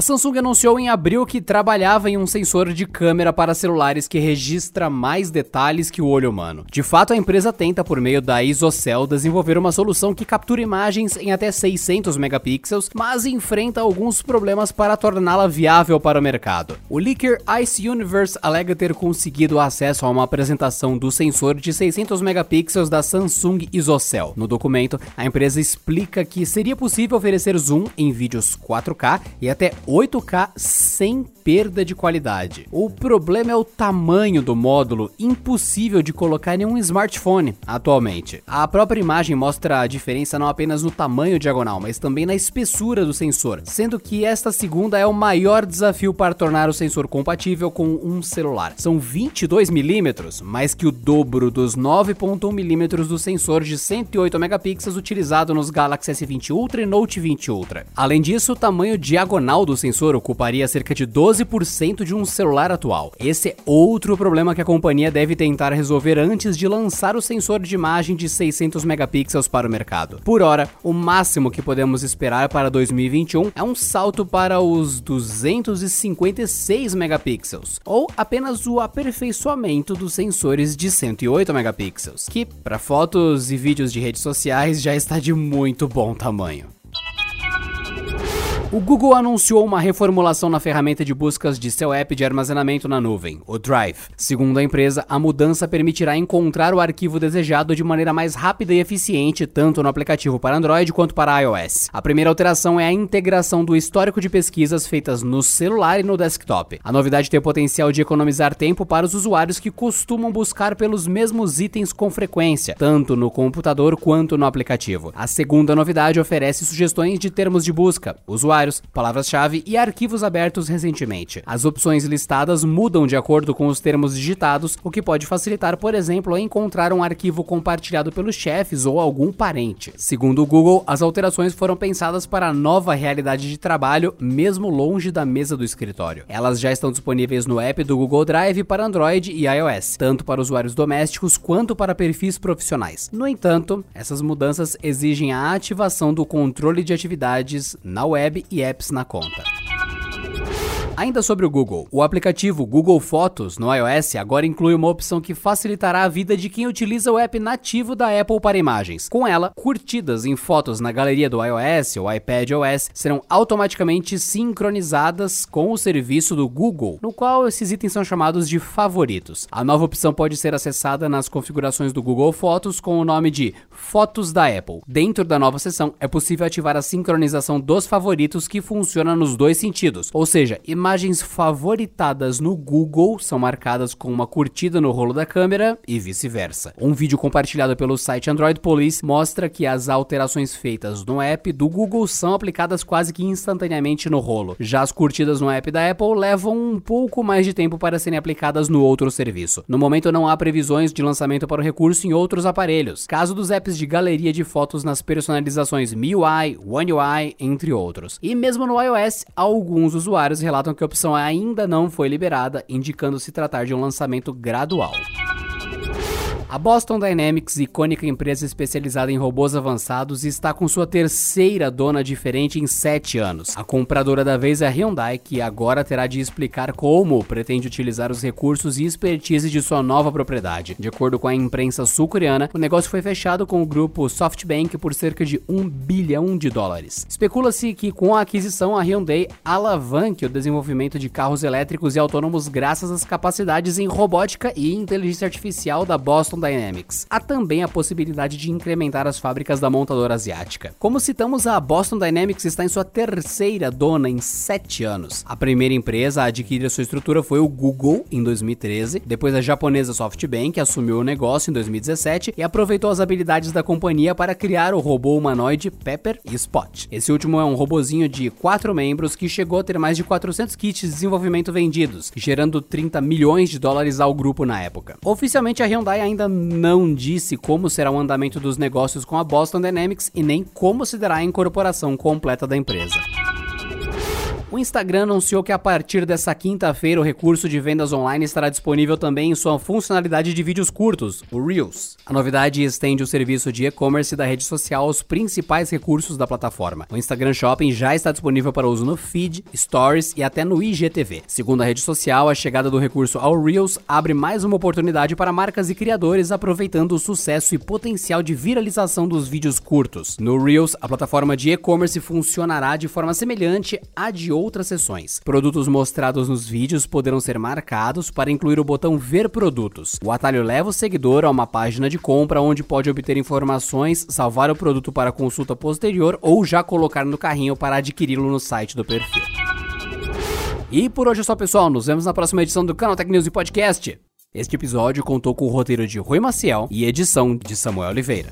A Samsung anunciou em abril que trabalhava em um sensor de câmera para celulares que registra mais detalhes que o olho humano. De fato, a empresa tenta, por meio da Isocell, desenvolver uma solução que captura imagens em até 600 megapixels, mas enfrenta alguns problemas para torná-la viável para o mercado. O leaker Ice Universe alega ter conseguido acesso a uma apresentação do sensor de 600 megapixels da Samsung Isocell. No documento, a empresa explica que seria possível oferecer zoom em vídeos 4K e até 8K sem perda de qualidade. O problema é o tamanho do módulo, impossível de colocar em um smartphone atualmente. A própria imagem mostra a diferença não apenas no tamanho diagonal, mas também na espessura do sensor, sendo que esta segunda é o maior desafio para tornar o sensor compatível com um celular. São 22 milímetros, mais que o dobro dos 9.1 milímetros do sensor de 108 megapixels utilizado nos Galaxy S20 Ultra e Note 20 Ultra. Além disso, o tamanho diagonal do sensor ocuparia cerca de 12% de um celular atual. Esse é outro problema que a companhia deve tentar resolver antes de lançar o sensor de imagem de 600 megapixels para o mercado. Por hora, o máximo que podemos esperar para 2021 é um salto para os 256 megapixels, ou apenas o aperfeiçoamento dos sensores de 108 megapixels, que para fotos e vídeos de redes sociais já está de muito bom tamanho. O Google anunciou uma reformulação na ferramenta de buscas de seu app de armazenamento na nuvem, o Drive. Segundo a empresa, a mudança permitirá encontrar o arquivo desejado de maneira mais rápida e eficiente, tanto no aplicativo para Android quanto para iOS. A primeira alteração é a integração do histórico de pesquisas feitas no celular e no desktop. A novidade tem o potencial de economizar tempo para os usuários que costumam buscar pelos mesmos itens com frequência, tanto no computador quanto no aplicativo. A segunda novidade oferece sugestões de termos de busca. Usuários palavras-chave e arquivos abertos recentemente. As opções listadas mudam de acordo com os termos digitados, o que pode facilitar, por exemplo, encontrar um arquivo compartilhado pelos chefes ou algum parente. Segundo o Google, as alterações foram pensadas para a nova realidade de trabalho, mesmo longe da mesa do escritório. Elas já estão disponíveis no app do Google Drive para Android e iOS, tanto para usuários domésticos quanto para perfis profissionais. No entanto, essas mudanças exigem a ativação do controle de atividades na web e apps na conta. Ainda sobre o Google, o aplicativo Google Fotos no iOS agora inclui uma opção que facilitará a vida de quem utiliza o app nativo da Apple para imagens. Com ela, curtidas em fotos na galeria do iOS ou iPadOS serão automaticamente sincronizadas com o serviço do Google, no qual esses itens são chamados de favoritos. A nova opção pode ser acessada nas configurações do Google Fotos com o nome de Fotos da Apple. Dentro da nova seção, é possível ativar a sincronização dos favoritos que funciona nos dois sentidos, ou seja, imagens imagens favoritadas no Google são marcadas com uma curtida no rolo da câmera e vice-versa. Um vídeo compartilhado pelo site Android Police mostra que as alterações feitas no app do Google são aplicadas quase que instantaneamente no rolo. Já as curtidas no app da Apple levam um pouco mais de tempo para serem aplicadas no outro serviço. No momento não há previsões de lançamento para o recurso em outros aparelhos. Caso dos apps de galeria de fotos nas personalizações MIUI, One UI, entre outros. E mesmo no iOS, alguns usuários relatam que a opção ainda não foi liberada, indicando se tratar de um lançamento gradual. A Boston Dynamics, icônica empresa especializada em robôs avançados, está com sua terceira dona diferente em sete anos. A compradora da vez é a Hyundai, que agora terá de explicar como pretende utilizar os recursos e expertise de sua nova propriedade. De acordo com a imprensa sul-coreana, o negócio foi fechado com o grupo SoftBank por cerca de um bilhão de dólares. Especula-se que com a aquisição a Hyundai alavanque o desenvolvimento de carros elétricos e autônomos graças às capacidades em robótica e inteligência artificial da Boston Dynamics. Há também a possibilidade de incrementar as fábricas da montadora asiática. Como citamos, a Boston Dynamics está em sua terceira dona em sete anos. A primeira empresa a adquirir a sua estrutura foi o Google em 2013, depois a japonesa SoftBank assumiu o negócio em 2017 e aproveitou as habilidades da companhia para criar o robô humanoide Pepper e Spot. Esse último é um robozinho de quatro membros que chegou a ter mais de 400 kits de desenvolvimento vendidos, gerando 30 milhões de dólares ao grupo na época. Oficialmente a Hyundai ainda não disse como será o andamento dos negócios com a Boston Dynamics e nem como se dará a incorporação completa da empresa. O Instagram anunciou que a partir dessa quinta-feira o recurso de vendas online estará disponível também em sua funcionalidade de vídeos curtos, o Reels. A novidade estende o serviço de e-commerce da rede social aos principais recursos da plataforma. O Instagram Shopping já está disponível para uso no feed, stories e até no IGTV. Segundo a rede social, a chegada do recurso ao Reels abre mais uma oportunidade para marcas e criadores aproveitando o sucesso e potencial de viralização dos vídeos curtos. No Reels, a plataforma de e-commerce funcionará de forma semelhante à de outras sessões. Produtos mostrados nos vídeos poderão ser marcados para incluir o botão Ver Produtos. O atalho leva o seguidor a uma página de compra onde pode obter informações, salvar o produto para consulta posterior ou já colocar no carrinho para adquiri-lo no site do perfil. E por hoje é só, pessoal. Nos vemos na próxima edição do Canal Tech News e Podcast. Este episódio contou com o roteiro de Rui Maciel e edição de Samuel Oliveira.